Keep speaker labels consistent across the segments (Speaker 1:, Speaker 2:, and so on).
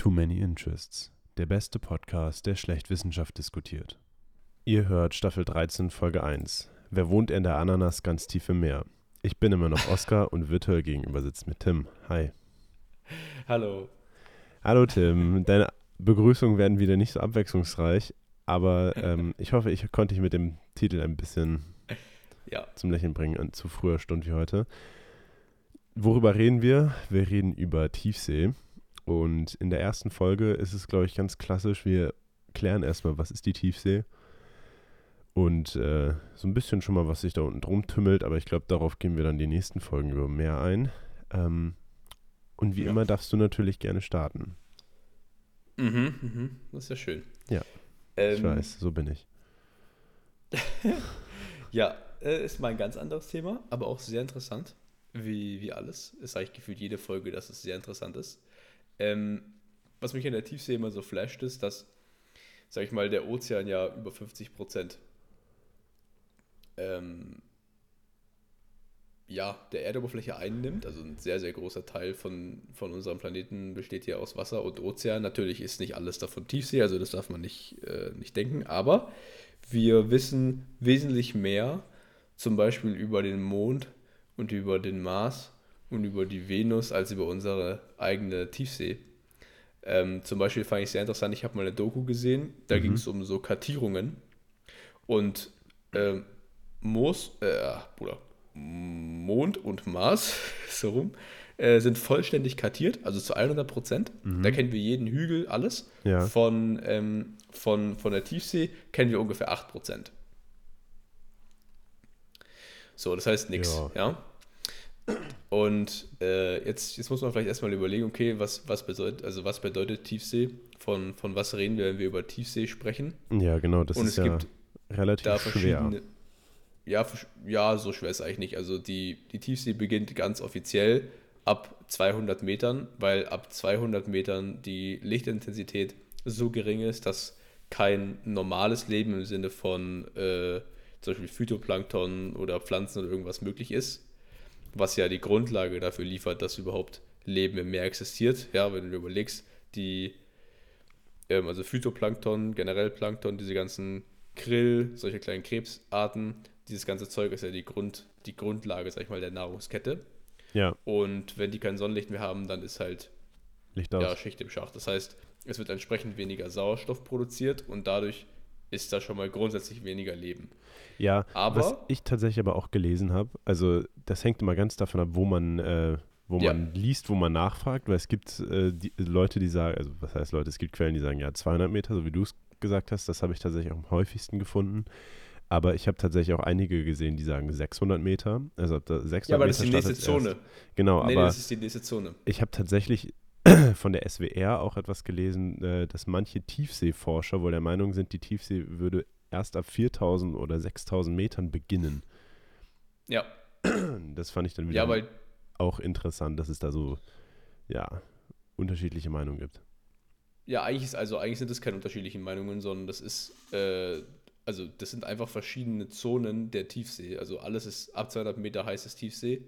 Speaker 1: Too Many Interests, der beste Podcast, der schlecht Wissenschaft diskutiert. Ihr hört Staffel 13, Folge 1. Wer wohnt in der Ananas ganz tief im Meer? Ich bin immer noch Oskar und virtuell gegenüber sitzt mit Tim. Hi.
Speaker 2: Hallo.
Speaker 1: Hallo Tim. Deine Begrüßungen werden wieder nicht so abwechslungsreich, aber ähm, ich hoffe, ich konnte dich mit dem Titel ein bisschen
Speaker 2: Ja.
Speaker 1: zum Lächeln bringen an zu früher Stunde wie heute. Worüber reden wir? Wir reden über Tiefsee. Und in der ersten Folge ist es, glaube ich, ganz klassisch. Wir klären erstmal, was ist die Tiefsee? Und äh, so ein bisschen schon mal, was sich da unten drum tümmelt. Aber ich glaube, darauf gehen wir dann die nächsten Folgen über mehr ein. Ähm, und wie
Speaker 2: Ja.
Speaker 1: immer darfst du natürlich gerne starten.
Speaker 2: Mhm, mhm. Das ist ja schön.
Speaker 1: Ja,
Speaker 2: Ähm,
Speaker 1: Ich weiß, so bin ich.
Speaker 2: Ja, äh, ist mal ein ganz anderes Thema, aber auch sehr interessant. Wie, wie alles. Ist eigentlich gefühlt jede Folge, dass es sehr interessant ist. Ähm, was mich in der Tiefsee immer so flasht, ist, dass, sag ich mal, der Ozean ja über 50 Prozent ähm, ja, der Erdoberfläche einnimmt. Also ein sehr, sehr großer Teil von, von unserem Planeten besteht hier aus Wasser und Ozean. Natürlich ist nicht alles davon Tiefsee, also das darf man nicht, äh, nicht denken. Aber wir wissen wesentlich mehr, zum Beispiel über den Mond und über den Mars und über die Venus, als über unsere eigene Tiefsee. Ähm, zum Beispiel fand ich sehr interessant, ich habe mal eine Doku gesehen, da ging es um so Kartierungen und ähm, Moos, äh, Bruder, Mond und Mars, so rum, äh, sind vollständig kartiert, also zu 100 Prozent. Da kennen wir jeden Hügel, alles.
Speaker 1: Ja.
Speaker 2: Von, ähm, von, von der Tiefsee kennen wir ungefähr 8 Prozent. So, das heißt nichts,
Speaker 1: Ja.
Speaker 2: ja. Und äh, jetzt, jetzt muss man vielleicht erstmal überlegen, okay, was, was bedeutet, also was bedeutet Tiefsee? Von, von was reden wir, wenn wir über Tiefsee sprechen?
Speaker 1: Ja, genau, das
Speaker 2: Und
Speaker 1: ist
Speaker 2: es
Speaker 1: ja
Speaker 2: gibt
Speaker 1: relativ
Speaker 2: da
Speaker 1: schwer.
Speaker 2: verschiedene. Ja, ja, so schwer ist eigentlich nicht. Also die, die Tiefsee beginnt ganz offiziell ab 200 Metern, weil ab 200 Metern die Lichtintensität so gering ist, dass kein normales Leben im Sinne von äh, zum Beispiel Phytoplankton oder Pflanzen oder irgendwas möglich ist, was ja die Grundlage dafür liefert, dass überhaupt Leben im Meer existiert. Ja, wenn du dir überlegst, die ähm, also Phytoplankton, generell Plankton, diese ganzen Krill, solche kleinen Krebsarten, dieses ganze Zeug ist ja die, Grund, die Grundlage, sag ich mal, der Nahrungskette.
Speaker 1: Ja,
Speaker 2: Und wenn die kein Sonnenlicht mehr haben, dann ist halt
Speaker 1: Licht aus.
Speaker 2: ja, Schicht im Schacht. Das heißt, es wird entsprechend weniger Sauerstoff produziert und dadurch ist da schon mal grundsätzlich weniger Leben.
Speaker 1: Ja,
Speaker 2: Aber-
Speaker 1: was ich tatsächlich aber auch gelesen habe, also das hängt immer ganz davon ab, wo man, äh, wo
Speaker 2: Ja.
Speaker 1: man liest, wo man nachfragt, weil es gibt äh, die, Leute, die sagen, also was heißt Leute, es gibt Quellen, die sagen, ja, 200 Meter, so wie du es gesagt hast, das habe ich tatsächlich auch am häufigsten gefunden. Aber ich habe tatsächlich auch einige gesehen, die sagen 600 Meter. Also ab da 600
Speaker 2: Ja, aber das ist die
Speaker 1: Meter
Speaker 2: nächste Zone.
Speaker 1: erst. Genau,
Speaker 2: nee,
Speaker 1: aber
Speaker 2: das ist die nächste Zone.
Speaker 1: ich habe tatsächlich von der SWR auch etwas gelesen, äh, dass manche Tiefseeforscher wohl der Meinung sind, die Tiefsee würde erst ab 4000 oder 6000 Metern beginnen.
Speaker 2: Ja,
Speaker 1: Das fand ich dann wieder
Speaker 2: ja,
Speaker 1: auch interessant, dass es da so, ja, unterschiedliche Meinungen gibt.
Speaker 2: Ja, eigentlich ist, also eigentlich sind das keine unterschiedlichen Meinungen, sondern das ist, äh, also das sind einfach verschiedene Zonen der Tiefsee. Also alles ist ab 200 Meter heißes Tiefsee.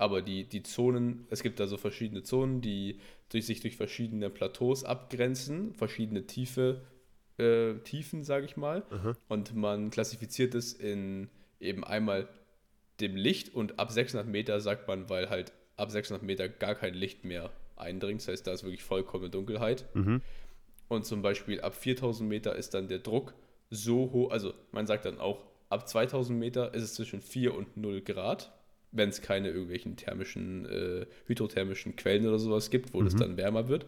Speaker 2: Aber die, die Zonen, es gibt da so verschiedene Zonen, die durch, sich durch verschiedene Plateaus abgrenzen, verschiedene Tiefe, äh, Tiefen, sage ich mal. Und man klassifiziert es in eben einmal dem Licht und ab 600 Meter sagt man, weil halt ab 600 Meter gar kein Licht mehr eindringt. Das heißt, da ist wirklich vollkommene Dunkelheit. Und zum Beispiel ab 4000 Meter ist dann der Druck so hoch, also man sagt dann auch, ab 2000 Meter ist es zwischen 4 und 0 Grad, wenn es keine irgendwelchen thermischen, äh, hydrothermischen Quellen oder sowas gibt, wo das dann wärmer wird.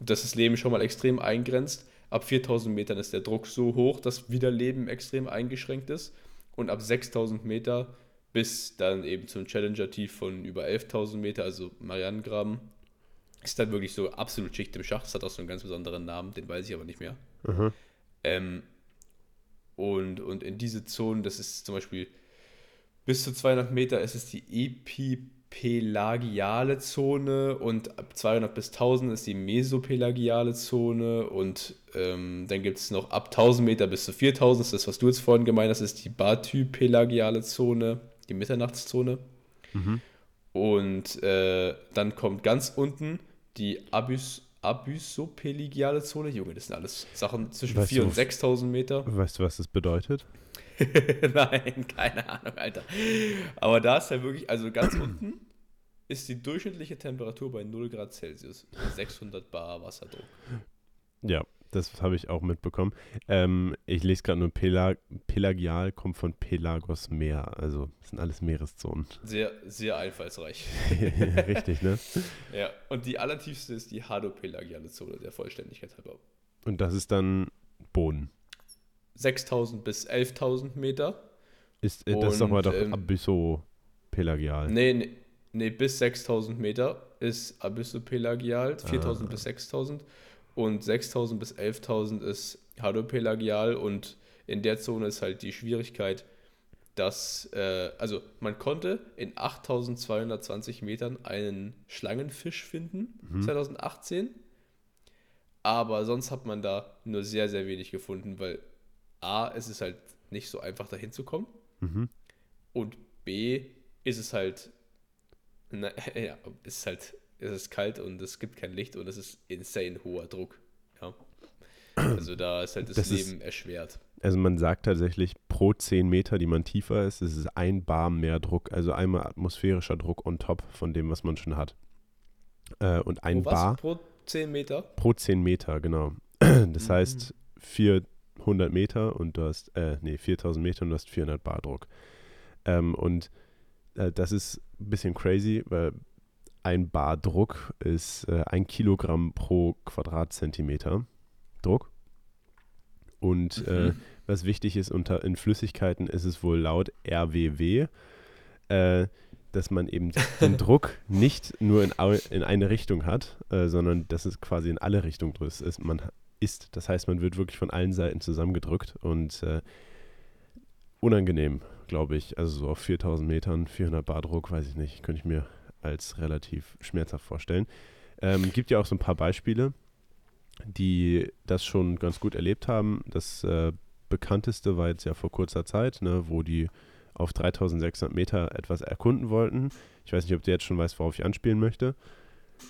Speaker 2: Und dass das Leben schon mal extrem eingrenzt. Ab 4000 Metern ist der Druck so hoch, dass wieder Leben extrem eingeschränkt ist. Und ab 6000 Meter bis dann eben zum Challenger-Tief von über 11.000 Meter, also Marianengraben, ist dann wirklich so absolut Schicht im Schacht. Das hat auch so einen ganz besonderen Namen, den weiß ich aber nicht mehr. Ähm, und, und in diese Zonen, das ist zum Beispiel bis zu 200 Meter, ist es die epipelagiale Zone und ab 200 bis 1000 ist die mesopelagiale Zone und ähm, dann gibt es noch ab 1000 Meter bis zu 4000, das ist das, was du jetzt vorhin gemeint hast, ist die batypelagiale Zone, die Mitternachtszone. Und äh, dann kommt ganz unten die Abys Abysopelagiale Zone. Junge, das sind alles Sachen zwischen
Speaker 1: Weißt
Speaker 2: 4.000
Speaker 1: du,
Speaker 2: und 6.000 Meter.
Speaker 1: Weißt du, was das bedeutet?
Speaker 2: Nein, keine Ahnung, Alter. Aber da ist ja wirklich, also ganz unten ist die durchschnittliche Temperatur bei 0 Grad Celsius. 600 Bar Wasserdruck.
Speaker 1: Ja, das habe ich auch mitbekommen. Ähm, ich lese gerade nur Pelag Pelagial, kommt von Pelagos Meer. Also, das sind alles Meereszonen.
Speaker 2: Sehr, sehr einfallsreich.
Speaker 1: Richtig, ne?
Speaker 2: Ja, und die allertiefste ist die Hadopelagiale Zone, der Vollständigkeit halber.
Speaker 1: Und das ist dann Boden.
Speaker 2: 6000 bis 11.000 Meter.
Speaker 1: Ist, äh, das ist mal doch
Speaker 2: ähm,
Speaker 1: Abysso-Pelagial.
Speaker 2: Nee, nee, nee, bis 6000 Meter ist Abyssopelagial, 4000
Speaker 1: Ah.
Speaker 2: bis 6000 und 6000 bis 11.000 ist Hadopelagial und in der Zone ist halt die Schwierigkeit, dass, äh, also man konnte in 8220 Metern einen Schlangenfisch finden, 2018, aber sonst hat man da nur sehr, sehr wenig gefunden, weil A, es ist halt nicht so einfach dahin zu kommen
Speaker 1: Mhm.
Speaker 2: und B, ist es halt, na, ja, es ist halt, es ist kalt und es gibt kein Licht und es ist insane hoher Druck. Ja. Also da ist halt das,
Speaker 1: Das ist-
Speaker 2: Leben erschwert.
Speaker 1: Also man sagt tatsächlich, pro 10 Meter, die man tiefer ist, ist es ein Bar mehr Druck. Also einmal atmosphärischer Druck on top von dem, was man schon hat. Äh, und ein
Speaker 2: Pro was?
Speaker 1: Bar
Speaker 2: Pro 10 Meter?
Speaker 1: pro 10 Meter, genau. Das
Speaker 2: Mhm.
Speaker 1: heißt 400 Meter und du hast, äh, nee, 4000 Meter und du hast 400 Bar Druck. Ähm, und äh, das ist ein bisschen crazy, weil ein Bar Druck ist äh, ein Kilogramm pro Quadratzentimeter Druck. Und äh,
Speaker 2: Mhm.
Speaker 1: was wichtig ist, unter, in Flüssigkeiten ist es wohl laut RWW, äh, dass man eben den Druck nicht nur in, in eine Richtung hat, äh, sondern dass es quasi in alle Richtungen. Ist, man ist. Das heißt, man wird wirklich von allen Seiten zusammengedrückt und äh, unangenehm, glaube ich. Also so auf 4000 Metern, 400 Bar Druck, weiß ich nicht, könnte ich mir als relativ schmerzhaft vorstellen. Ähm, gibt ja auch so ein paar Beispiele, die das schon ganz gut erlebt haben. Das äh, bekannteste war jetzt ja vor kurzer Zeit, ne, wo die auf 3600 Meter etwas erkunden wollten. Ich weiß nicht, ob du jetzt schon weißt, worauf ich anspielen möchte.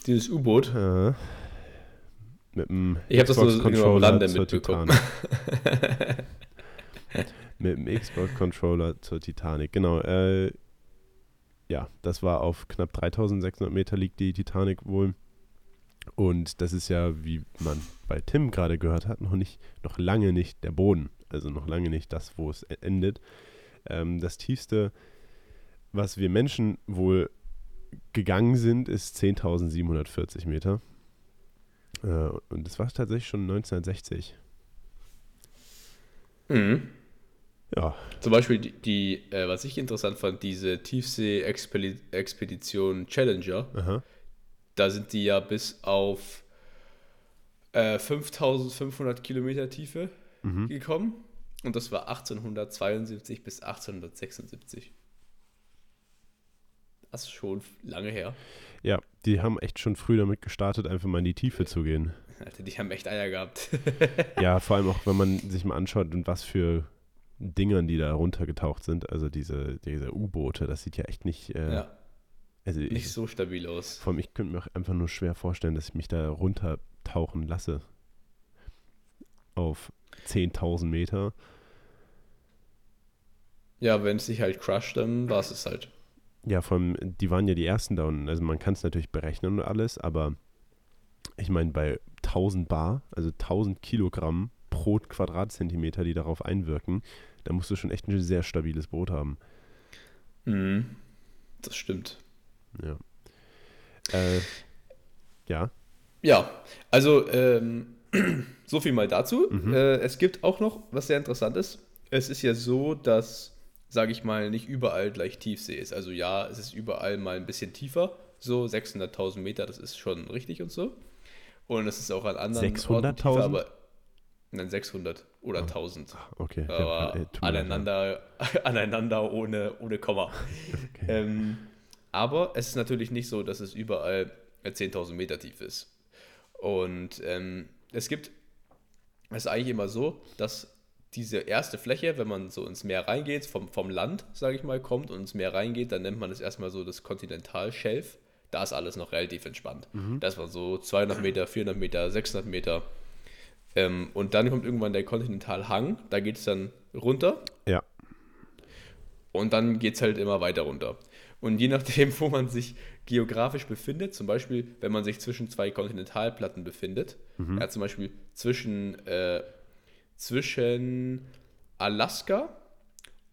Speaker 2: Dieses U-Boot.
Speaker 1: Äh, mit dem
Speaker 2: Ich das
Speaker 1: Xbox
Speaker 2: genau am Lande
Speaker 1: zur. Titanic. mit dem Xbox-Controller zur Titanic. Genau. Äh, ja, das war auf knapp 3600 Meter liegt die Titanic wohl. Und das ist ja, wie man bei Tim gerade gehört hat, noch nicht, noch lange nicht der Boden. Also noch lange nicht das, wo es e- endet. Ähm, das tiefste, was wir Menschen wohl gegangen sind, ist 10.740 Meter. Äh, und das war tatsächlich schon 1960.
Speaker 2: Mhm.
Speaker 1: Ja,
Speaker 2: Zum Beispiel die, die äh, was ich interessant fand, diese Tiefsee-Expedition Challenger,
Speaker 1: aha.
Speaker 2: da sind die ja bis auf äh, 5500 Kilometer Tiefe
Speaker 1: Mhm.
Speaker 2: gekommen. Und das war 1872 bis 1876. Das ist schon lange her.
Speaker 1: Ja, die haben echt schon früh damit gestartet, einfach mal in die Tiefe zu gehen.
Speaker 2: Alter, die haben echt Eier gehabt.
Speaker 1: Ja, vor allem auch, wenn man sich mal anschaut, in was für Dingern die da runtergetaucht sind. Also diese, diese U-Boote, das sieht ja echt nicht. Äh,
Speaker 2: ja,
Speaker 1: also ich,
Speaker 2: nicht so stabil aus.
Speaker 1: Vor allem, ich könnte mir auch einfach nur schwer vorstellen, dass ich mich da runtertauchen lasse. Auf 10.000 Meter.
Speaker 2: Ja, wenn es sich halt crusht, dann war es es halt.
Speaker 1: Ja, vor allem, die waren ja die ersten da unten. Also man kann es natürlich berechnen und alles, aber ich meine, bei 1000 Bar, also 1000 Kilogramm pro Quadratzentimeter, die darauf einwirken, da musst du schon echt ein sehr stabiles Boot haben.
Speaker 2: Mhm. Das stimmt.
Speaker 1: Ja. Äh, ja.
Speaker 2: Ja, also ähm, so viel mal dazu.
Speaker 1: Mhm.
Speaker 2: Äh, es gibt auch noch, was sehr interessant ist. Es ist ja so, dass, sage ich mal, nicht überall gleich Tiefsee ist. Also ja, es ist überall mal ein bisschen tiefer. So 600.000 Meter, das ist schon richtig und so. Und es ist auch an anderen
Speaker 1: 600.000?
Speaker 2: tiefer, aber nein, 600 oder 1000.
Speaker 1: Okay.
Speaker 2: Aber
Speaker 1: äh, leid.
Speaker 2: aneinander, aneinander ohne, ohne Komma.
Speaker 1: Okay.
Speaker 2: Ähm, aber es ist natürlich nicht so, dass es überall äh, 10.000 Meter tief ist. Und ähm, es gibt, es ist eigentlich immer so, dass diese erste Fläche, wenn man so ins Meer reingeht, vom, vom Land, sage ich mal, kommt und ins Meer reingeht, dann nennt man es erstmal so das Kontinentalschelf. da ist alles noch relativ entspannt.
Speaker 1: Mhm.
Speaker 2: Das war so 200 Meter, 400 Meter, 600 Meter. Ähm, und dann kommt irgendwann der Kontinentalhang, da geht es dann runter.
Speaker 1: Ja.
Speaker 2: Und dann geht es halt immer weiter runter. Und je nachdem, wo man sich geografisch befindet, zum Beispiel, wenn man sich zwischen zwei Kontinentalplatten befindet,
Speaker 1: Mhm.
Speaker 2: ja, zum Beispiel zwischen, äh, zwischen Alaska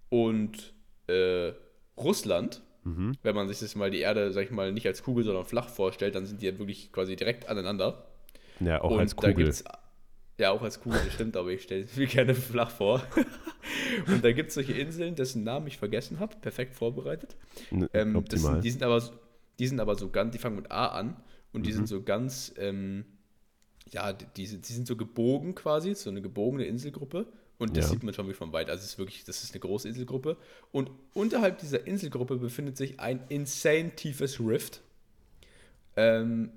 Speaker 2: und äh, Russland,
Speaker 1: Mhm.
Speaker 2: wenn man sich das mal die Erde, sag ich mal, nicht als Kugel, sondern flach vorstellt, dann sind die ja wirklich quasi direkt aneinander.
Speaker 1: Ja, auch
Speaker 2: und
Speaker 1: als
Speaker 2: da
Speaker 1: Kugel.
Speaker 2: gibt's, ja, auch als Kugel, das stimmt, aber ich stelle es mir gerne flach vor. und da gibt es solche Inseln, dessen Namen ich vergessen habe, perfekt vorbereitet.
Speaker 1: N-
Speaker 2: Ähm, sind, die, sind aber, so- die sind aber so ganz, die fangen mit A an und die
Speaker 1: Mhm.
Speaker 2: sind so ganz, ähm, ja, die, die, sind, so gebogen quasi, so eine gebogene Inselgruppe. Und das
Speaker 1: Ja.
Speaker 2: sieht man schon wie von weit. Also es ist wirklich, das ist eine große Inselgruppe. Und unterhalb dieser Inselgruppe befindet sich ein insane tiefes Rift. Ähm,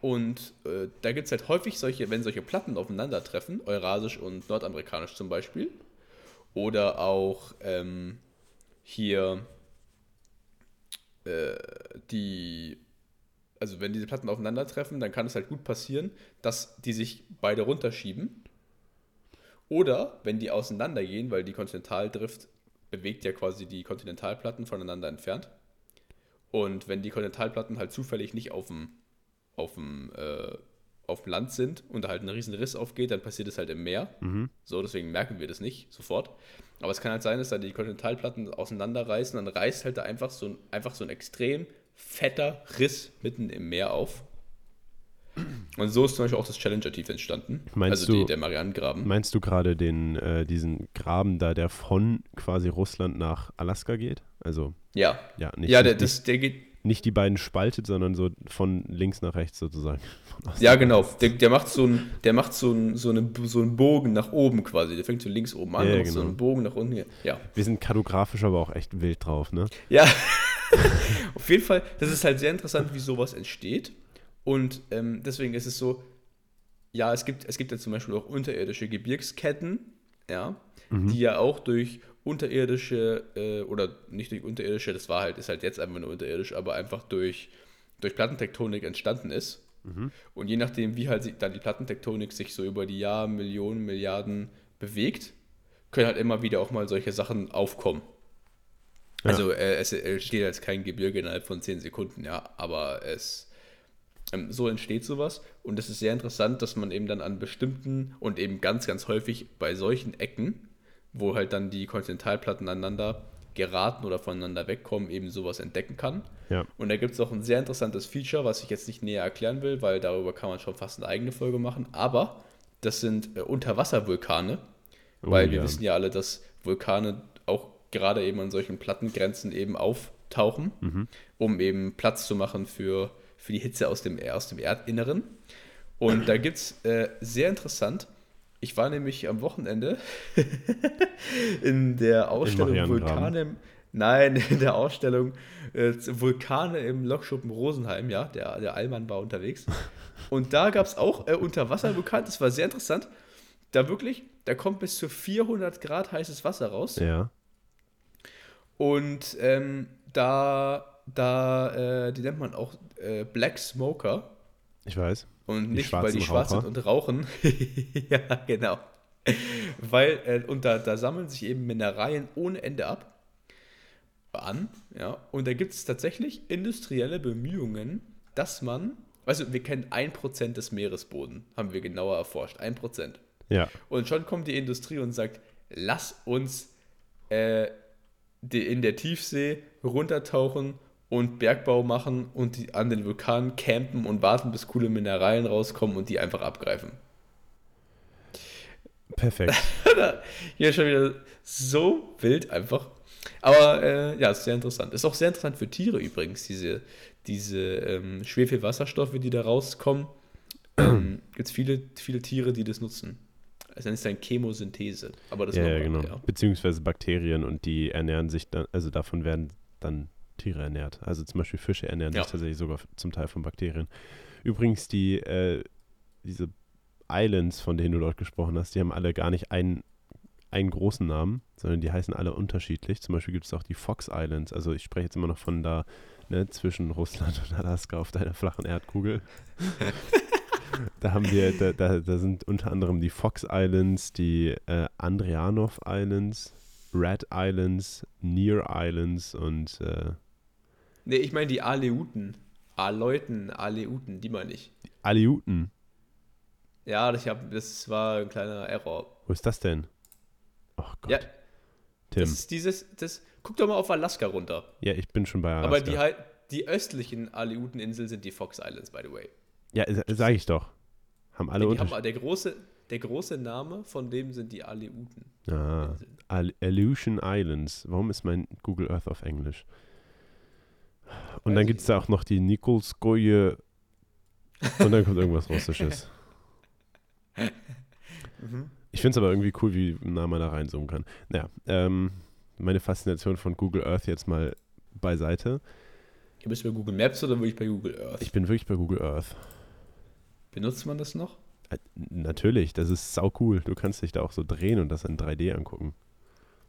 Speaker 2: und äh, da gibt es halt häufig solche, wenn solche Platten aufeinandertreffen, eurasisch und nordamerikanisch zum Beispiel, oder auch ähm, hier äh, die, also wenn diese Platten aufeinandertreffen, dann kann es halt gut passieren, dass die sich beide runterschieben. Oder wenn die auseinandergehen, weil die Kontinentaldrift bewegt ja quasi die Kontinentalplatten voneinander entfernt. Und wenn die Kontinentalplatten halt zufällig nicht auf dem, auf dem, äh, auf dem Land sind und da halt ein riesen Riss aufgeht, dann passiert es halt im Meer.
Speaker 1: Mhm.
Speaker 2: So, deswegen merken wir das nicht sofort. Aber es kann halt sein, dass da die Kontinentalplatten auseinanderreißen, dann reißt halt da einfach so ein, einfach so ein extrem fetter Riss mitten im Meer auf. Und so ist zum Beispiel auch das Challenger-Tief entstanden.
Speaker 1: Meinst
Speaker 2: also die,
Speaker 1: du-
Speaker 2: der Marianengraben.
Speaker 1: Meinst du gerade den, äh, diesen Graben da, der von quasi Russland nach Alaska geht? Also,
Speaker 2: Ja.
Speaker 1: ja, nicht,
Speaker 2: Ja, der,
Speaker 1: nicht,
Speaker 2: das, der geht.
Speaker 1: nicht die beiden spaltet, sondern so von links nach rechts sozusagen.
Speaker 2: Ja, genau. Der, der macht, so der macht so, so, eine, so einen Bogen nach oben quasi. Der fängt so links oben an
Speaker 1: Ja,
Speaker 2: und
Speaker 1: genau.
Speaker 2: so einen Bogen nach unten. hier. Ja.
Speaker 1: Wir sind kartografisch aber auch echt wild drauf, ne?
Speaker 2: Ja, auf jeden Fall, das ist halt sehr interessant, wie sowas entsteht. Und ähm, deswegen ist es so, ja, es gibt, es gibt ja zum Beispiel auch unterirdische Gebirgsketten, ja, die ja auch durch unterirdische, äh, oder nicht durch unterirdische, das war halt, ist halt jetzt einfach nur unterirdisch, aber einfach durch, durch Plattentektonik entstanden ist. Und je nachdem, wie halt dann die Plattentektonik sich so über die Jahre, Millionen, Milliarden bewegt, können halt immer wieder auch mal solche Sachen aufkommen.
Speaker 1: Ja.
Speaker 2: Also äh, es entsteht jetzt kein Gebirge innerhalb von 10 Sekunden, ja, aber es ähm, so entsteht sowas und es ist sehr interessant, dass man eben dann an bestimmten und eben ganz, ganz häufig bei solchen Ecken, wo halt dann die Kontinentalplatten aneinander geraten oder voneinander wegkommen, eben sowas entdecken kann.
Speaker 1: Ja.
Speaker 2: Und da gibt es auch ein sehr interessantes Feature, was ich jetzt nicht näher erklären will, weil darüber kann man schon fast eine eigene Folge machen, aber das sind äh, Unterwasservulkane,
Speaker 1: Oh,
Speaker 2: weil wir
Speaker 1: ja.
Speaker 2: wissen ja alle, dass Vulkane gerade eben an solchen Plattengrenzen eben auftauchen,
Speaker 1: Mhm.
Speaker 2: um eben Platz zu machen für, für die Hitze aus dem, aus dem Erdinneren. Und da gibt es äh, sehr interessant, ich war nämlich am Wochenende in der Ausstellung. Vulkane im, Nein, in der Ausstellung äh, Vulkane im Lokschuppen Rosenheim, ja, der, der Allmann war unterwegs. Und da gab es auch äh, Unterwasservulkan, das war sehr interessant. Da wirklich, da kommt bis zu 400 Grad heißes Wasser raus.
Speaker 1: Ja.
Speaker 2: Und ähm, da, da, äh, die nennt man auch äh, Black Smoker.
Speaker 1: Ich weiß.
Speaker 2: Und nicht, weil die schwarz sind und rauchen. ja, genau. Weil, äh, und da, da sammeln sich eben Mineralien ohne Ende ab. An, ja. Und da gibt es tatsächlich industrielle Bemühungen, dass man, also wir kennen 1% des Meeresboden, haben wir genauer erforscht. 1%.
Speaker 1: Ja.
Speaker 2: Und schon kommt die Industrie und sagt, lass uns äh, in der Tiefsee runtertauchen und Bergbau machen und die, an den Vulkanen campen und warten, bis coole Mineralien rauskommen und die einfach abgreifen.
Speaker 1: Perfekt.
Speaker 2: Hier schon wieder so wild einfach. Aber äh, ja, ist sehr interessant. Ist auch sehr interessant für Tiere übrigens, diese, diese ähm, Schwefelwasserstoffe, die da rauskommen. Ähm, Gibt es viele, viele Tiere, die das nutzen. Es nennt sich dann Chemosynthese. Aber das
Speaker 1: ja, ja, genau. Beziehungsweise Bakterien und die ernähren sich dann, also davon werden dann Tiere ernährt. Also zum Beispiel Fische ernähren
Speaker 2: Ja.
Speaker 1: sich tatsächlich sogar zum Teil von Bakterien. Übrigens, die, äh, diese Islands, von denen du dort gesprochen hast, die haben alle gar nicht ein, einen großen Namen, sondern die heißen alle unterschiedlich. Zum Beispiel gibt es auch die Fox Islands. Also ich spreche jetzt immer noch von da ne, zwischen Russland und Alaska auf deiner flachen Erdkugel. da haben wir, da, da, da, sind unter anderem die Fox Islands, die äh, Andrianov Islands, Red Islands, Near Islands und äh,
Speaker 2: Nee, ich meine die Aleuten. Aleuten, Aleuten, die meine ich.
Speaker 1: Aleuten?
Speaker 2: Ja, ich hab, das war ein kleiner Error.
Speaker 1: Wo ist das denn?
Speaker 2: Oh Gott. Ja, Tim. Das ist dieses, das, guck doch mal auf Alaska runter.
Speaker 1: Ja, ich bin schon bei Alaska.
Speaker 2: Aber die, halt, die östlichen Aleuteninseln sind die Fox Islands, by the way.
Speaker 1: Ja, sage ich doch. Haben alle
Speaker 2: ja, haben, der, große, der große Name von dem sind die Aleuten.
Speaker 1: Ah, Aleutian Islands. Warum ist mein Google Earth auf Englisch? Und Weiß dann gibt es da auch noch die Nikolskoje und dann kommt irgendwas Russisches. mhm. Ich finde es aber irgendwie cool, wie nah man da reinzoomen kann. Naja, ähm, meine Faszination von Google Earth jetzt mal beiseite.
Speaker 2: Du bist bei Google Maps oder wirklich bei Google Earth?
Speaker 1: Ich bin wirklich bei Google Earth.
Speaker 2: Benutzt man das noch?
Speaker 1: Äh, natürlich, das ist sau cool. Du kannst dich da auch so drehen und das in 3D angucken.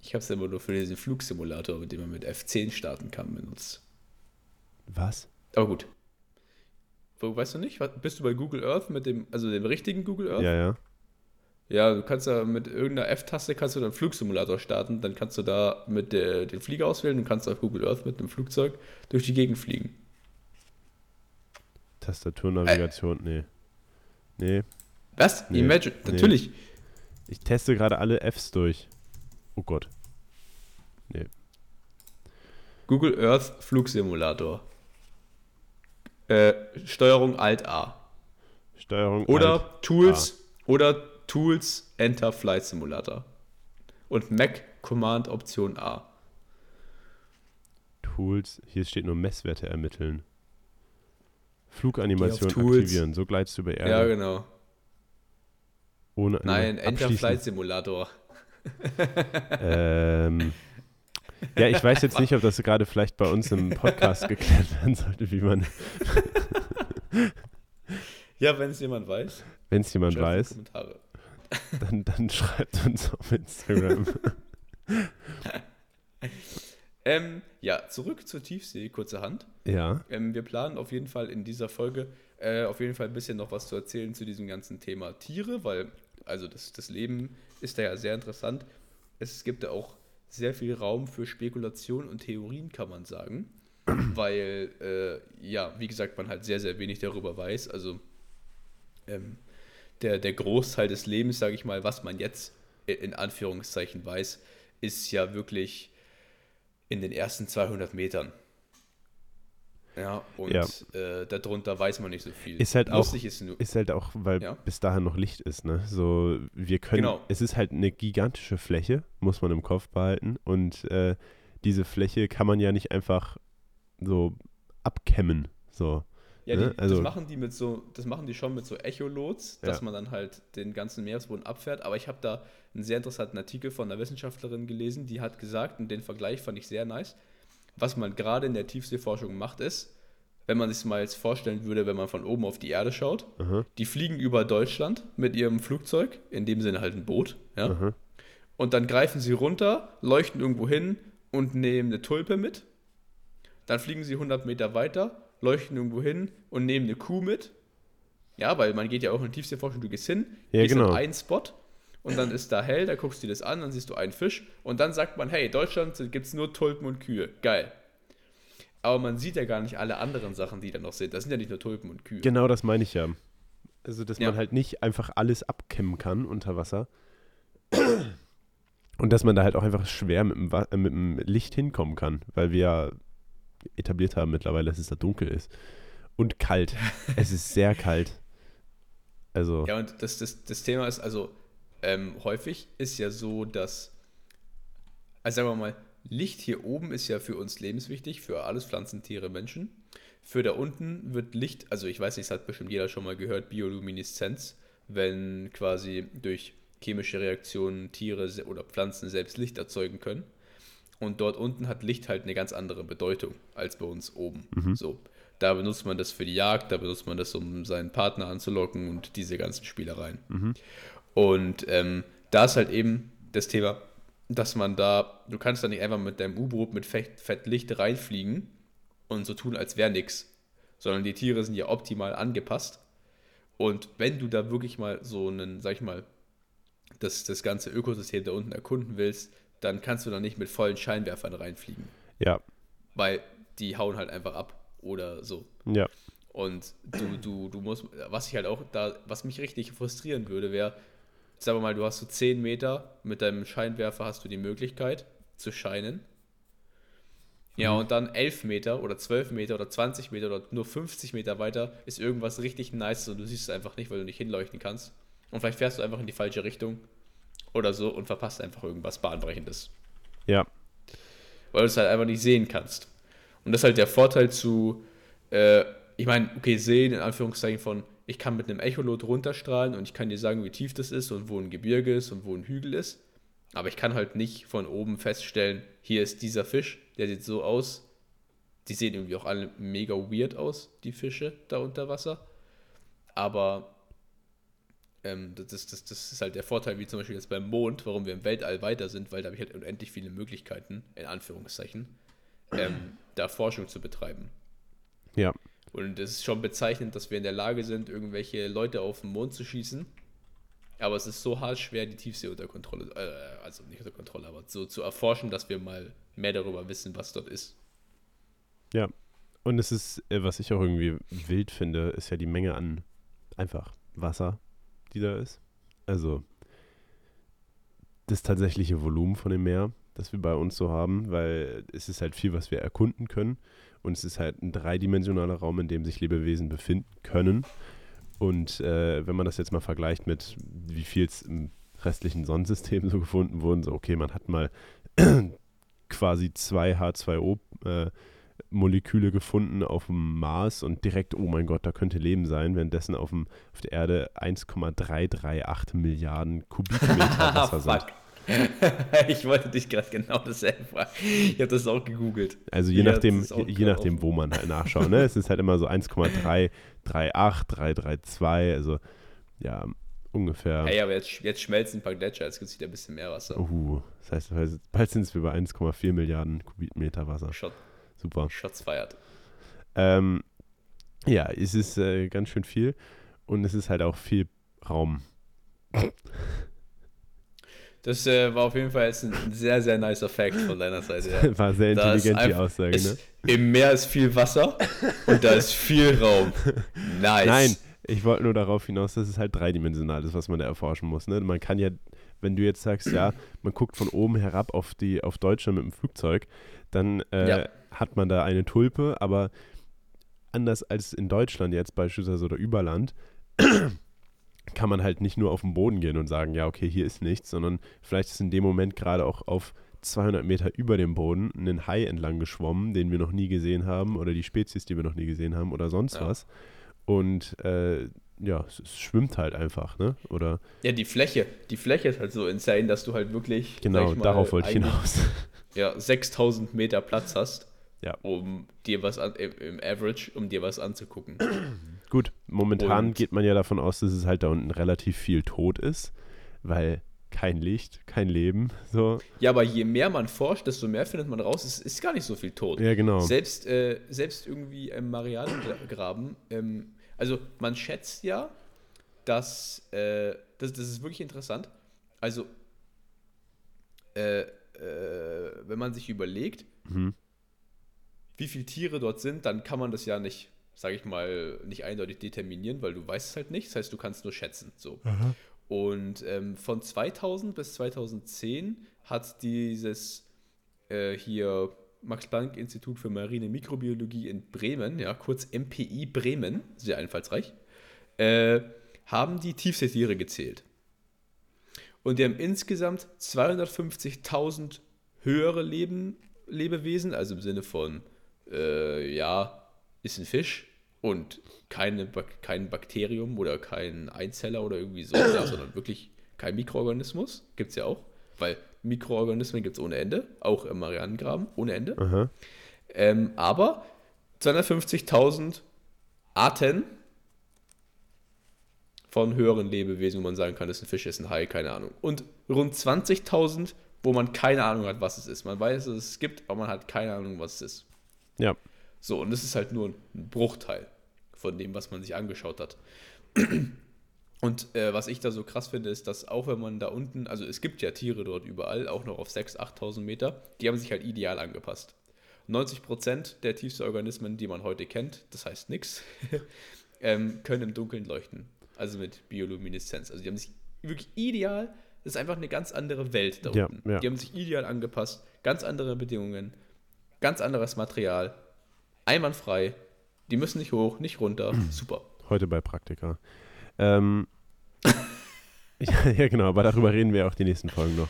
Speaker 2: Ich habe es immer nur für diesen Flugsimulator, mit dem man mit F10 starten kann, benutzt.
Speaker 1: Was?
Speaker 2: Aber gut. Wo, weißt du nicht? Bist du bei Google Earth mit dem, also dem richtigen Google Earth?
Speaker 1: Ja, ja.
Speaker 2: Ja, du kannst ja mit irgendeiner F-Taste kannst du dann Flugsimulator starten, dann kannst du da mit der, den Flieger auswählen und kannst auf Google Earth mit einem Flugzeug durch die Gegend fliegen.
Speaker 1: Tastaturnavigation, äh. nee. Nee.
Speaker 2: Was? Nee. Imagine, nee. natürlich.
Speaker 1: Ich teste gerade alle Fs durch. Oh Gott. Nee.
Speaker 2: Google Earth Flugsimulator. Äh, Steuerung Alt A.
Speaker 1: Steuerung
Speaker 2: Oder Alt Tools A. oder Tools Enter Flight Simulator. Und Mac Command Option A.
Speaker 1: Tools, hier steht nur Messwerte ermitteln. Fluganimation aktivieren, so gleitest du über Erde.
Speaker 2: Ja, genau.
Speaker 1: Ohne
Speaker 2: Nein, Enter Flight Simulator.
Speaker 1: ähm, ja, ich weiß jetzt nicht, ob das gerade vielleicht bei uns im Podcast geklärt werden sollte, wie man.
Speaker 2: ja, wenn es jemand weiß.
Speaker 1: Wenn es jemand weiß. Dann, dann schreibt uns auf Instagram.
Speaker 2: ähm, ja, zurück zur Tiefsee, kurzerhand.
Speaker 1: Ja.
Speaker 2: Ähm, wir planen auf jeden Fall in dieser Folge äh, auf jeden Fall ein bisschen noch was zu erzählen zu diesem ganzen Thema Tiere, weil also das, das Leben ist da ja sehr interessant. Es gibt da auch sehr viel Raum für Spekulation und Theorien, kann man sagen. Weil, äh, ja, wie gesagt, man halt sehr, sehr wenig darüber weiß. Also ähm, der, der Großteil des Lebens, sage ich mal, was man jetzt in Anführungszeichen weiß, ist ja wirklich in den ersten 200 Metern. Ja, und ja. Äh, darunter weiß man nicht so viel.
Speaker 1: Ist halt auch, ist, nur, ist halt auch, weil ja? bis dahin noch Licht ist, ne? So, wir können, genau. es ist halt eine gigantische Fläche, muss man im Kopf behalten. Und äh, diese Fläche kann man ja nicht einfach so abkämmen. So.
Speaker 2: Ja, ne? also, das machen die mit so, das machen die schon mit so Echolots, dass ja. man dann halt den ganzen Meeresboden abfährt. Aber ich habe da einen sehr interessanten Artikel von einer Wissenschaftlerin gelesen, die hat gesagt, und den Vergleich fand ich sehr nice was man gerade in der Tiefseeforschung macht, ist, wenn man sich mal jetzt vorstellen würde, wenn man von oben auf die Erde schaut, Aha. die fliegen über Deutschland mit ihrem Flugzeug, in dem Sinne halt ein Boot, ja. Und dann greifen sie runter, leuchten irgendwo hin und nehmen eine Tulpe mit. Dann fliegen sie 100 Meter weiter, leuchten irgendwo hin und nehmen eine Kuh mit. Ja, weil man geht ja auch in Tiefseeforschung, du gehst hin,
Speaker 1: ja,
Speaker 2: gehst
Speaker 1: genau.
Speaker 2: an einen Spot und dann ist da hell, da guckst du dir das an, dann siehst du einen Fisch und dann sagt man, hey, Deutschland gibt es nur Tulpen und Kühe. Geil. Aber man sieht ja gar nicht alle anderen Sachen, die da noch sind. Das sind ja nicht nur Tulpen und Kühe.
Speaker 1: Genau das meine ich ja. Also, dass ja. man halt nicht einfach alles abkämmen kann unter Wasser. Und dass man da halt auch einfach schwer mit dem, äh, mit dem Licht hinkommen kann, weil wir ja etabliert haben mittlerweile, dass es da dunkel ist. Und kalt. es ist sehr kalt. Also.
Speaker 2: Ja, und das, das, das Thema ist, also ähm, häufig ist ja so, dass, also sagen wir mal, Licht hier oben ist ja für uns lebenswichtig, für alles Pflanzen, Tiere, Menschen. Für da unten wird Licht, also ich weiß nicht, das hat bestimmt jeder schon mal gehört, Biolumineszenz, wenn quasi durch chemische Reaktionen Tiere oder Pflanzen selbst Licht erzeugen können. Und dort unten hat Licht halt eine ganz andere Bedeutung als bei uns oben. Mhm. So, da benutzt man das für die Jagd, da benutzt man das, um seinen Partner anzulocken und diese ganzen Spielereien. Mhm. Und ähm, da ist halt eben das Thema, dass man da, du kannst da nicht einfach mit deinem U-Boot mit Fettlicht reinfliegen und so tun, als wäre nichts, sondern die Tiere sind ja optimal angepasst. Und wenn du da wirklich mal so einen, sag ich mal, das, das ganze Ökosystem da unten erkunden willst, dann kannst du da nicht mit vollen Scheinwerfern reinfliegen.
Speaker 1: Ja.
Speaker 2: Weil die hauen halt einfach ab oder so.
Speaker 1: Ja.
Speaker 2: Und du, du, du musst, was ich halt auch da, was mich richtig frustrieren würde, wäre, sagen wir mal, du hast so 10 Meter, mit deinem Scheinwerfer hast du die Möglichkeit zu scheinen. Ja, mhm. und dann 11 Meter oder 12 Meter oder 20 Meter oder nur 50 Meter weiter ist irgendwas richtig nice und du siehst es einfach nicht, weil du nicht hinleuchten kannst. Und vielleicht fährst du einfach in die falsche Richtung oder so und verpasst einfach irgendwas Bahnbrechendes.
Speaker 1: Ja.
Speaker 2: Weil du es halt einfach nicht sehen kannst. Und das ist halt der Vorteil zu, äh, ich meine, okay, sehen in Anführungszeichen von, ich kann mit einem Echolot runterstrahlen und ich kann dir sagen, wie tief das ist und wo ein Gebirge ist und wo ein Hügel ist. Aber ich kann halt nicht von oben feststellen, hier ist dieser Fisch, der sieht so aus. Die sehen irgendwie auch alle mega weird aus, die Fische da unter Wasser. Aber ähm, das, das, das ist halt der Vorteil, wie zum Beispiel jetzt beim Mond, warum wir im Weltall weiter sind, weil da habe ich halt unendlich viele Möglichkeiten, in Anführungszeichen, ähm, da Forschung zu betreiben.
Speaker 1: Ja.
Speaker 2: Und es ist schon bezeichnend, dass wir in der Lage sind, irgendwelche Leute auf den Mond zu schießen. Aber es ist so hart schwer, die Tiefsee unter Kontrolle, äh, also nicht unter Kontrolle, aber so zu erforschen, dass wir mal mehr darüber wissen, was dort ist.
Speaker 1: Ja. Und es ist, äh, was ich auch irgendwie wild finde, ist ja die Menge an einfach Wasser, die da ist. Also das tatsächliche Volumen von dem Meer, das wir bei uns so haben, weil es ist halt viel, was wir erkunden können. Und es ist halt ein dreidimensionaler Raum, in dem sich Lebewesen befinden können. Und äh, wenn man das jetzt mal vergleicht mit, wie viel es im restlichen Sonnensystem so gefunden wurden, so okay, man hat mal quasi zwei H2O äh, Moleküle gefunden auf dem Mars und direkt, oh mein Gott, da könnte Leben sein, währenddessen auf, dem, auf der Erde 1,338 Milliarden Kubikmeter Wasser sind.
Speaker 2: ich wollte dich gerade genau dasselbe fragen. Ich habe das auch gegoogelt.
Speaker 1: Also je nachdem, je, je nachdem, wo man halt nachschaut. Ne? es ist halt immer so 1,338, 332, also ja, ungefähr.
Speaker 2: Hey, aber jetzt, jetzt schmelzen ein paar Gletscher, jetzt gibt es wieder ein bisschen mehr Wasser.
Speaker 1: Uh, das heißt, bald sind es über 1,4 Milliarden Kubikmeter Wasser.
Speaker 2: Shot.
Speaker 1: Super.
Speaker 2: Shots feiert.
Speaker 1: Ähm, ja, es ist äh, ganz schön viel und es ist halt auch viel Raum.
Speaker 2: Das äh, war auf jeden Fall jetzt ein sehr, sehr nicer Fact von deiner Seite. Ja.
Speaker 1: War sehr intelligent die Aussage, ne?
Speaker 2: Im Meer ist viel Wasser und da ist viel Raum. Nice.
Speaker 1: Nein, ich wollte nur darauf hinaus, dass es halt dreidimensional ist, was man da erforschen muss. Ne? Man kann ja, wenn du jetzt sagst, ja, man guckt von oben herab auf, die, auf Deutschland mit dem Flugzeug, dann äh, ja. Hat man da eine Tulpe, aber anders als in Deutschland jetzt beispielsweise oder Überland, kann man halt nicht nur auf den Boden gehen und sagen, ja, okay, hier ist nichts, sondern vielleicht ist in dem Moment gerade auch auf 200 Meter über dem Boden ein Hai entlang geschwommen, den wir noch nie gesehen haben oder die Spezies, die wir noch nie gesehen haben oder sonst ja. was. Und äh, ja, es, es, schwimmt halt einfach, ne? Oder
Speaker 2: ja, die Fläche, die Fläche ist halt so insane, dass du halt wirklich
Speaker 1: genau mal, darauf wollte ich hinaus.
Speaker 2: Ja, 6000 Meter Platz hast,
Speaker 1: ja.
Speaker 2: um dir was an, im Average, um dir was anzugucken.
Speaker 1: Gut, momentan und geht man ja davon aus, dass es halt da unten relativ viel tot ist, weil kein Licht, kein Leben. So.
Speaker 2: Ja, aber je mehr man forscht, desto mehr findet man raus, es ist gar nicht so viel tot.
Speaker 1: Ja, genau.
Speaker 2: Selbst, äh, selbst irgendwie im Marianengraben, ähm, also man schätzt ja, dass, äh, das, das ist wirklich interessant, also äh, äh wenn man sich überlegt, mhm. Wie viele Tiere dort sind, dann kann man das ja nicht sage ich mal, nicht eindeutig determinieren, weil du weißt es halt nicht. Das heißt, du kannst nur schätzen. So. Und ähm, von 2000 bis 2010 hat dieses äh, hier Max-Planck-Institut für Marine Mikrobiologie in Bremen, ja, kurz MPI Bremen, sehr einfallsreich, äh, haben die Tiefseetiere gezählt. Und die haben insgesamt 250.000 höhere Leben, Lebewesen, also im Sinne von, äh, ja, ist ein Fisch und keine, kein Bakterium oder kein Einzeller oder irgendwie so, sondern wirklich kein Mikroorganismus. Gibt es ja auch, weil Mikroorganismen gibt es ohne Ende, auch im Marianengraben ohne Ende. Ähm, aber 250.000 Arten von höheren Lebewesen, wo man sagen kann, das ist ein Fisch, das ist ein Hai, keine Ahnung. Und rund 20.000, wo man keine Ahnung hat, was es ist. Man weiß, dass es gibt, aber man hat keine Ahnung, was es ist.
Speaker 1: Ja.
Speaker 2: So, und das ist halt nur ein Bruchteil von dem, was man sich angeschaut hat. Und äh, was ich da so krass finde, ist, dass auch wenn man da unten, also es gibt ja Tiere dort überall, auch noch auf 6.000, 8.000 Meter, die haben sich halt ideal angepasst. 90% der tiefsten Organismen, die man heute kennt, das heißt nichts, ähm, können im Dunkeln leuchten. Also mit Biolumineszenz. Also die haben sich wirklich ideal, das ist einfach eine ganz andere Welt da
Speaker 1: Ja,
Speaker 2: unten.
Speaker 1: ja.
Speaker 2: Die haben sich ideal angepasst, ganz andere Bedingungen, ganz anderes Material, einwandfrei. Die müssen nicht hoch, nicht runter. Super.
Speaker 1: Heute bei Praktika. Ähm, ja, ja, genau, aber darüber reden wir auch die nächsten Folgen noch.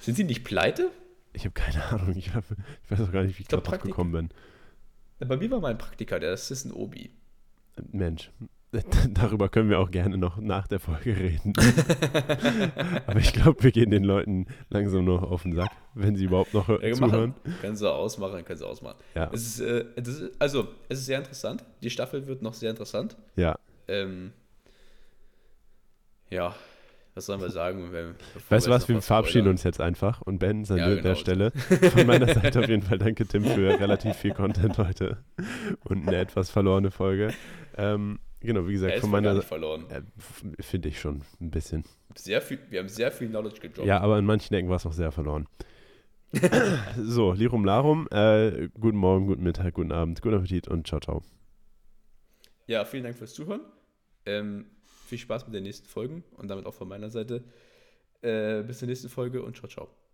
Speaker 2: Sind sie nicht pleite?
Speaker 1: Ich habe keine Ahnung, ich, hab, ich weiß auch gar nicht, wie ich drauf
Speaker 2: Praktika-
Speaker 1: gekommen bin.
Speaker 2: Bei mir war mein Praktiker, der das ist ein Obi.
Speaker 1: Mensch, darüber können wir auch gerne noch nach der Folge reden. aber ich glaube, wir gehen den Leuten langsam noch auf den Sack, wenn sie überhaupt noch
Speaker 2: Ja,
Speaker 1: zuhören.
Speaker 2: machen. Können sie ausmachen, können sie ausmachen.
Speaker 1: Ja,
Speaker 2: Es ist, äh, ist, also, es ist sehr interessant. Die Staffel wird noch sehr interessant.
Speaker 1: ja.
Speaker 2: Ähm, ja, was sollen wir sagen? Wenn,
Speaker 1: Weißt du was, wir verabschieden uns jetzt einfach und beenden an
Speaker 2: Ja,
Speaker 1: der,
Speaker 2: genau.
Speaker 1: der Stelle. Von meiner Seite auf jeden Fall danke, Tim, für relativ viel Content heute und eine etwas verlorene Folge. Ähm, genau, wie gesagt, von meiner
Speaker 2: verloren.
Speaker 1: äh, finde ich schon ein bisschen.
Speaker 2: Sehr viel, wir haben sehr viel Knowledge gedroppt.
Speaker 1: Ja, aber in manchen Ecken war es auch sehr verloren. so, Lirum Larum, äh, guten Morgen, guten Mittag, guten Abend, guten Appetit und ciao, ciao.
Speaker 2: Ja, vielen Dank fürs Zuhören. Ähm, viel Spaß mit den nächsten Folgen und damit auch von meiner Seite. Äh, bis zur nächsten Folge und ciao, ciao.